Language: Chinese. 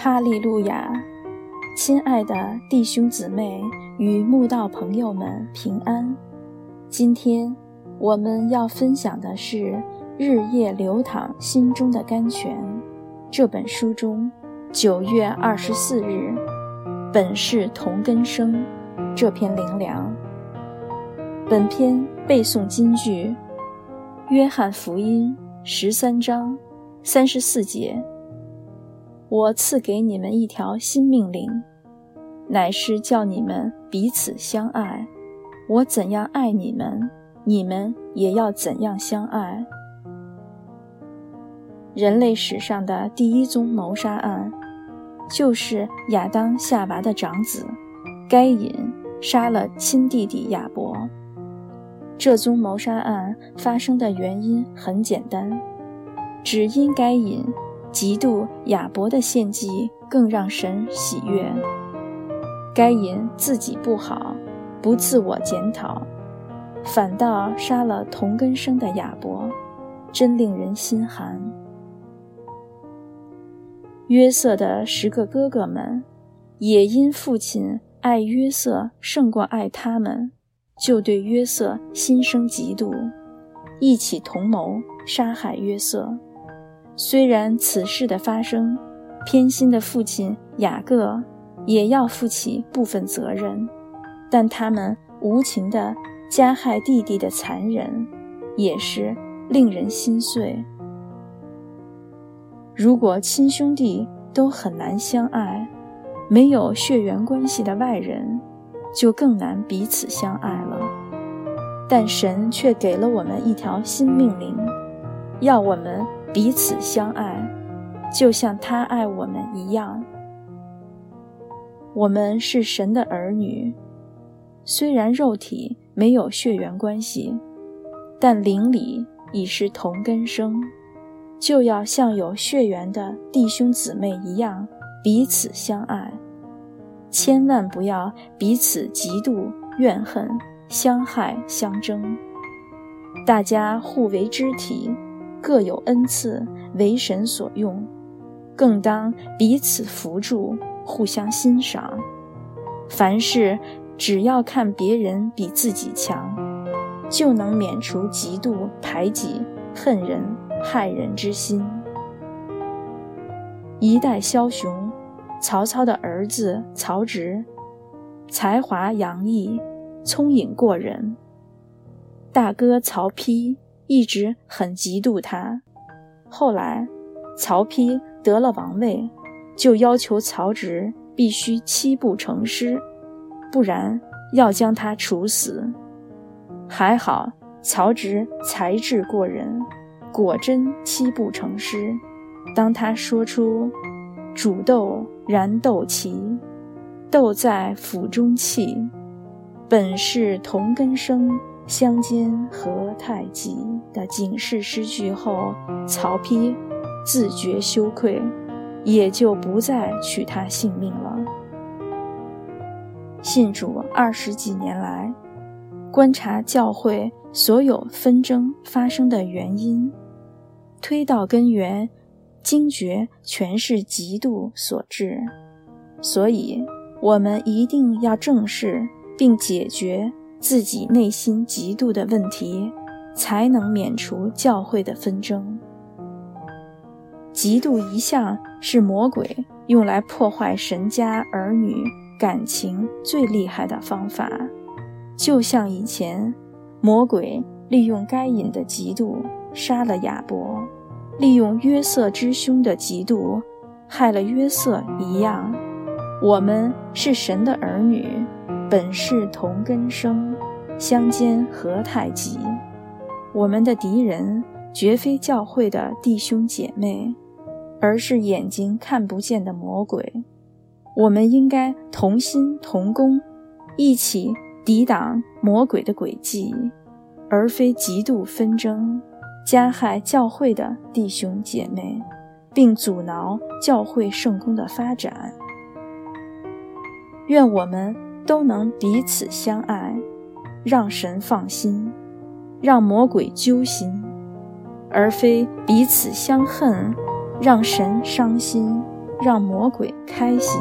哈利路亚！亲爱的弟兄姊妹与慕道朋友们平安。今天我们要分享的是《日夜流淌心中的甘泉》这本书中九月二十四日“本是同根生”这篇灵粮。本篇背诵金句：《约翰福音》十三章三十四节。我赐给你们一条新命令，乃是叫你们彼此相爱。我怎样爱你们，你们也要怎样相爱。人类史上的第一宗谋杀案，就是亚当夏娃的长子该隐杀了亲弟弟亚伯。这宗谋杀案发生的原因很简单，只因该隐。嫉妒亚伯的献祭更让神喜悦。该隐自己不好，不自我检讨，反倒杀了同根生的亚伯，真令人心寒。约瑟的十个哥哥们，也因父亲爱约瑟胜过爱他们，就对约瑟心生嫉妒，一起同谋杀害约瑟。虽然此事的发生，偏心的父亲雅各也要负起部分责任，但他们无情的加害弟弟的残忍，也是令人心碎。如果亲兄弟都很难相爱，没有血缘关系的外人，就更难彼此相爱了。但神却给了我们一条新命令，要我们。彼此相爱，就像他爱我们一样。我们是神的儿女，虽然肉体没有血缘关系，但灵里已是同根生，就要像有血缘的弟兄姊妹一样彼此相爱。千万不要彼此嫉妒、怨恨、相害、相争，大家互为肢体。各有恩赐，为神所用，更当彼此扶助，互相欣赏。凡事只要看别人比自己强，就能免除嫉妒、排挤、恨人、害人之心。一代枭雄，曹操的儿子曹植，才华洋溢，聪颖过人。大哥曹丕。一直很嫉妒他。后来，曹丕得了王位，就要求曹植必须七步成诗，不然要将他处死。还好，曹植才智过人，果真七步成诗。当他说出“煮豆燃豆萁，豆在釜中泣，本是同根生”。相煎何太急的警示诗句后，曹丕自觉羞愧，也就不再取他性命了。信主二十几年来，观察教会所有纷争发生的原因，推到根源，惊觉全是嫉妒所致。所以，我们一定要正视并解决。自己内心嫉妒的问题，才能免除教会的纷争。嫉妒一向是魔鬼用来破坏神家儿女感情最厉害的方法，就像以前魔鬼利用该隐的嫉妒杀了亚伯，利用约瑟之兄的嫉妒害了约瑟一样。我们是神的儿女。本是同根生，相煎何太急。我们的敌人绝非教会的弟兄姐妹，而是眼睛看不见的魔鬼。我们应该同心同工，一起抵挡魔鬼的诡计，而非极度纷争，加害教会的弟兄姐妹，并阻挠教会圣公的发展。愿我们。都能彼此相爱，让神放心，让魔鬼揪心，而非彼此相恨，让神伤心，让魔鬼开心。